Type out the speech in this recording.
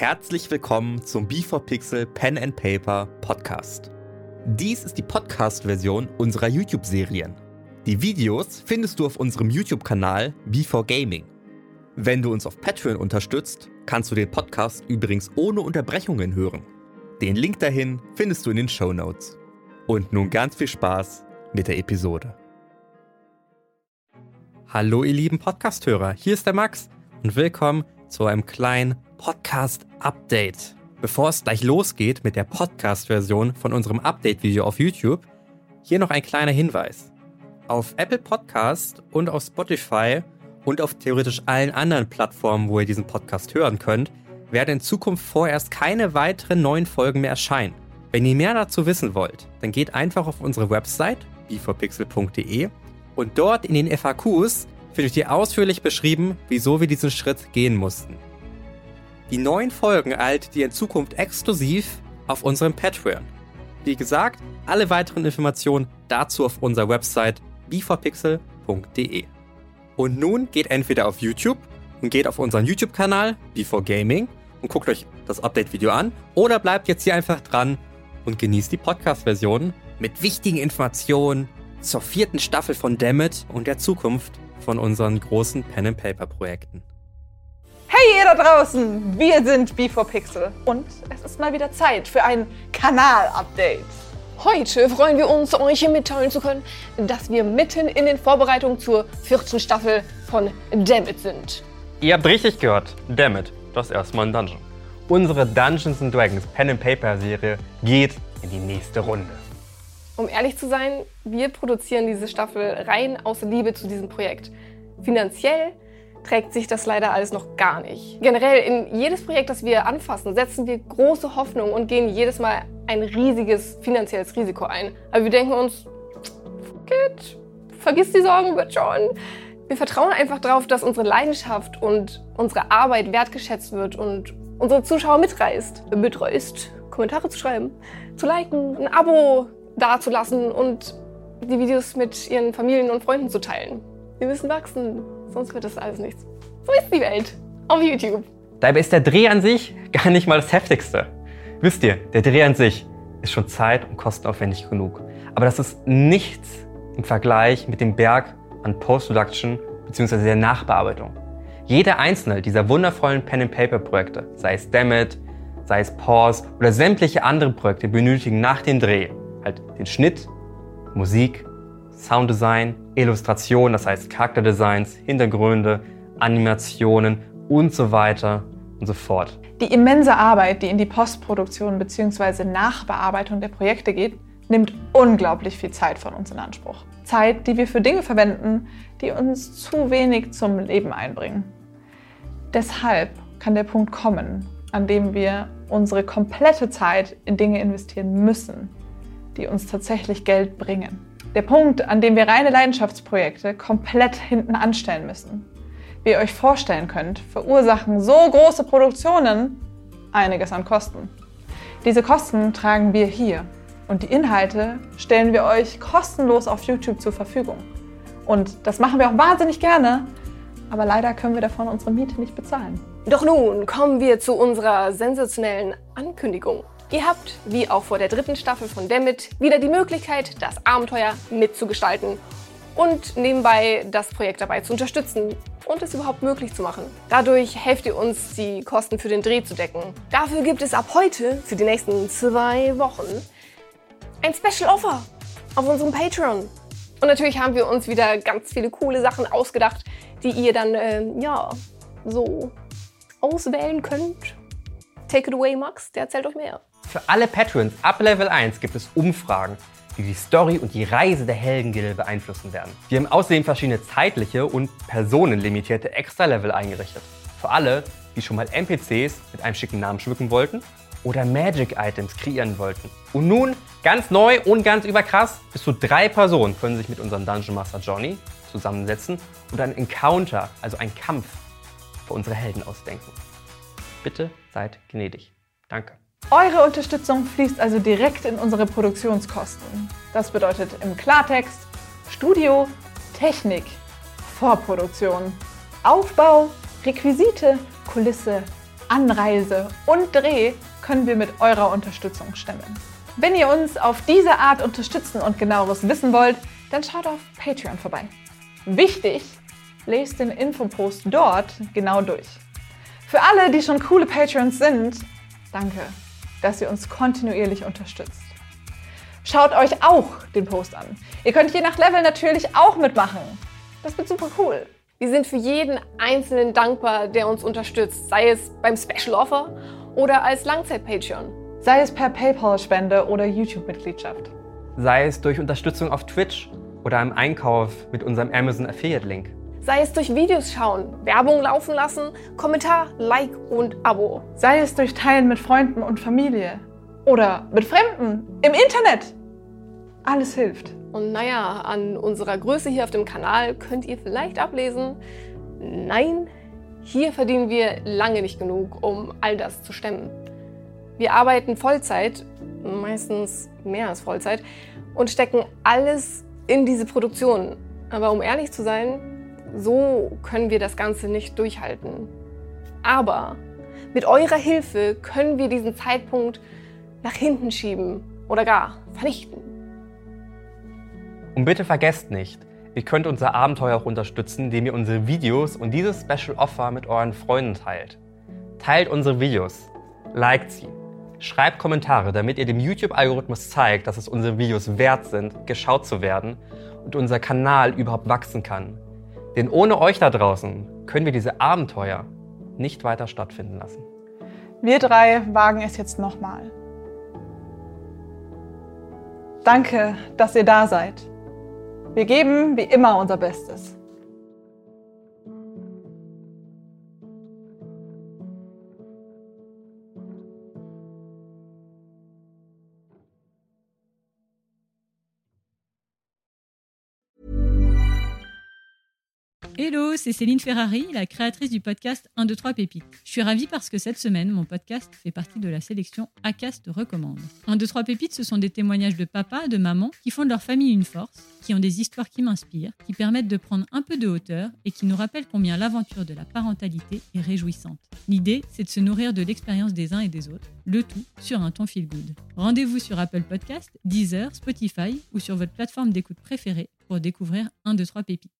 Herzlich willkommen zum B4Pixel Pen and Paper Podcast. Dies ist die Podcast-Version unserer YouTube-Serien. Die Videos findest du auf unserem YouTube-Kanal B4Gaming. Wenn du uns auf Patreon unterstützt, kannst du den Podcast übrigens ohne Unterbrechungen hören. Den Link dahin findest du in den Show Notes. Und nun ganz viel Spaß mit der Episode. Hallo ihr lieben Podcast-Hörer, hier ist der Max und willkommen zu einem kleinen Podcast-Update. Bevor es gleich losgeht mit der Podcast-Version von unserem Update-Video auf YouTube, hier noch ein kleiner Hinweis. Auf Apple Podcast und auf Spotify und auf theoretisch allen anderen Plattformen, wo ihr diesen Podcast hören könnt, werden in Zukunft vorerst keine weiteren neuen Folgen mehr erscheinen. Wenn ihr mehr dazu wissen wollt, dann geht einfach auf unsere Website beforepixel.de und dort in den FAQs findet ihr ausführlich beschrieben, wieso wir diesen Schritt gehen mussten. Die neuen Folgen erhaltet ihr in Zukunft exklusiv auf unserem Patreon. Wie gesagt, alle weiteren Informationen dazu auf unserer Website beforepixel.de. Und nun geht entweder auf YouTube und geht auf unseren YouTube-Kanal Before und guckt euch das Update-Video an oder bleibt jetzt hier einfach dran und genießt die Podcast-Version mit wichtigen Informationen zur vierten Staffel von Dammit und der Zukunft von unseren großen Pen-and-Paper-Projekten. Hey ihr da draußen, wir sind B4Pixel und es ist mal wieder Zeit für ein Kanal-Update. Heute freuen wir uns, euch mitteilen zu können, dass wir mitten in den Vorbereitungen zur vierten Staffel von Dammit sind. Ihr habt richtig gehört, Dammit, das ist erstmal ein Dungeon. Unsere Dungeons and Dragons Pen and Paper Serie geht in die nächste Runde. Um ehrlich zu sein, wir produzieren diese Staffel rein aus Liebe zu diesem Projekt. Finanziell trägt sich das leider alles noch gar nicht. Generell in jedes Projekt, das wir anfassen, setzen wir große Hoffnung und gehen jedes Mal ein riesiges finanzielles Risiko ein. Aber wir denken uns, geht, vergiss die Sorgen, wird schon. Wir vertrauen einfach darauf, dass unsere Leidenschaft und unsere Arbeit wertgeschätzt wird und unsere Zuschauer mitreißt. Mitreißt, Kommentare zu schreiben, zu liken, ein Abo dazulassen und die Videos mit ihren Familien und Freunden zu teilen. Wir müssen wachsen, sonst wird das alles nichts. So ist die Welt. Auf YouTube. Dabei ist der Dreh an sich gar nicht mal das Heftigste. Wisst ihr, der Dreh an sich ist schon zeit- und kostenaufwendig genug. Aber das ist nichts im Vergleich mit dem Berg an Post-Production bzw. der Nachbearbeitung. Jeder einzelne dieser wundervollen Pen-and-Paper-Projekte, sei es Dammit, sei es Pause oder sämtliche andere Projekte, benötigen nach dem Dreh halt den Schnitt, Musik, Sounddesign, Illustration, das heißt Charakterdesigns, Hintergründe, Animationen und so weiter und so fort. Die immense Arbeit, die in die Postproduktion bzw. Nachbearbeitung der Projekte geht, nimmt unglaublich viel Zeit von uns in Anspruch. Zeit, die wir für Dinge verwenden, die uns zu wenig zum Leben einbringen. Deshalb kann der Punkt kommen, an dem wir unsere komplette Zeit in Dinge investieren müssen, die uns tatsächlich Geld bringen. Der Punkt, an dem wir reine Leidenschaftsprojekte komplett hinten anstellen müssen. Wie ihr euch vorstellen könnt, verursachen so große Produktionen einiges an Kosten. Diese Kosten tragen wir hier und die Inhalte stellen wir euch kostenlos auf YouTube zur Verfügung. Und das machen wir auch wahnsinnig gerne, aber leider können wir davon unsere Miete nicht bezahlen. Doch nun kommen wir zu unserer sensationellen Ankündigung. Ihr habt, wie auch vor der dritten Staffel von Dammit, wieder die Möglichkeit, das Abenteuer mitzugestalten und nebenbei das Projekt dabei zu unterstützen und es überhaupt möglich zu machen. Dadurch helft ihr uns, die Kosten für den Dreh zu decken. Dafür gibt es ab heute, für die nächsten zwei Wochen, ein Special Offer auf unserem Patreon. Und natürlich haben wir uns wieder ganz viele coole Sachen ausgedacht, die ihr dann, äh, ja, so auswählen könnt. Take it away, Max, der erzählt euch mehr. Für alle Patrons ab Level 1 gibt es Umfragen, die die Story und die Reise der Heldengilde beeinflussen werden. Wir haben außerdem verschiedene zeitliche und personenlimitierte Extra-Level eingerichtet. Für alle, die schon mal NPCs mit einem schicken Namen schmücken wollten oder Magic-Items kreieren wollten. Und nun, ganz neu und ganz überkrass, bis zu drei Personen können sich mit unserem Dungeon Master Johnny zusammensetzen und einen Encounter, also einen Kampf, für unsere Helden ausdenken. Bitte seid gnädig. Danke. Eure Unterstützung fließt also direkt in unsere Produktionskosten. Das bedeutet im Klartext Studio, Technik, Vorproduktion, Aufbau, Requisite, Kulisse Anreise und Dreh können wir mit eurer Unterstützung stemmen. Wenn ihr uns auf diese Art unterstützen und genaueres wissen wollt, dann schaut auf Patreon vorbei. Wichtig, lest den Infopost dort genau durch. Für alle, die schon coole Patreons sind, danke, dass ihr uns kontinuierlich unterstützt. Schaut euch auch den Post an. Ihr könnt je nach Level natürlich auch mitmachen. Das wird super cool. Wir sind für jeden Einzelnen dankbar, der uns unterstützt, sei es beim Special Offer oder als Langzeit-Patreon. Sei es per PayPal-Spende oder YouTube-Mitgliedschaft. Sei es durch Unterstützung auf Twitch oder im Einkauf mit unserem Amazon Affiliate-Link. Sei es durch Videos schauen, Werbung laufen lassen, Kommentar, Like und Abo. Sei es durch Teilen mit Freunden und Familie. Oder mit Fremden im Internet. Alles hilft. Und naja, an unserer Größe hier auf dem Kanal könnt ihr vielleicht ablesen, nein, hier verdienen wir lange nicht genug, um all das zu stemmen. Wir arbeiten Vollzeit, meistens mehr als Vollzeit, und stecken alles in diese Produktion. Aber um ehrlich zu sein, so können wir das Ganze nicht durchhalten. Aber mit eurer Hilfe können wir diesen Zeitpunkt nach hinten schieben oder gar vernichten. Und bitte vergesst nicht, ihr könnt unser Abenteuer auch unterstützen, indem ihr unsere Videos und dieses Special Offer mit euren Freunden teilt. Teilt unsere Videos, liked sie, Schreibt Kommentare, damit ihr dem YouTube-Algorithmus zeigt, dass es unsere Videos wert sind, geschaut zu werden und unser Kanal überhaupt wachsen kann. Denn ohne euch da draußen können wir diese Abenteuer nicht weiter stattfinden lassen. Wir drei wagen es jetzt nochmal. Danke, dass ihr da seid. Wir geben wie immer unser Bestes. Hello, c'est Céline Ferrari, la créatrice du podcast 1, 2, 3 Pépites. Je suis ravie parce que cette semaine, mon podcast fait partie de la sélection ACAST recommande. 1, 2, 3 Pépites, ce sont des témoignages de papa, de maman, qui font de leur famille une force, qui ont des histoires qui m'inspirent, qui permettent de prendre un peu de hauteur et qui nous rappellent combien l'aventure de la parentalité est réjouissante. L'idée, c'est de se nourrir de l'expérience des uns et des autres, le tout sur un ton feel good. Rendez-vous sur Apple Podcast, Deezer, Spotify ou sur votre plateforme d'écoute préférée pour découvrir 1, 2, 3 Pépites.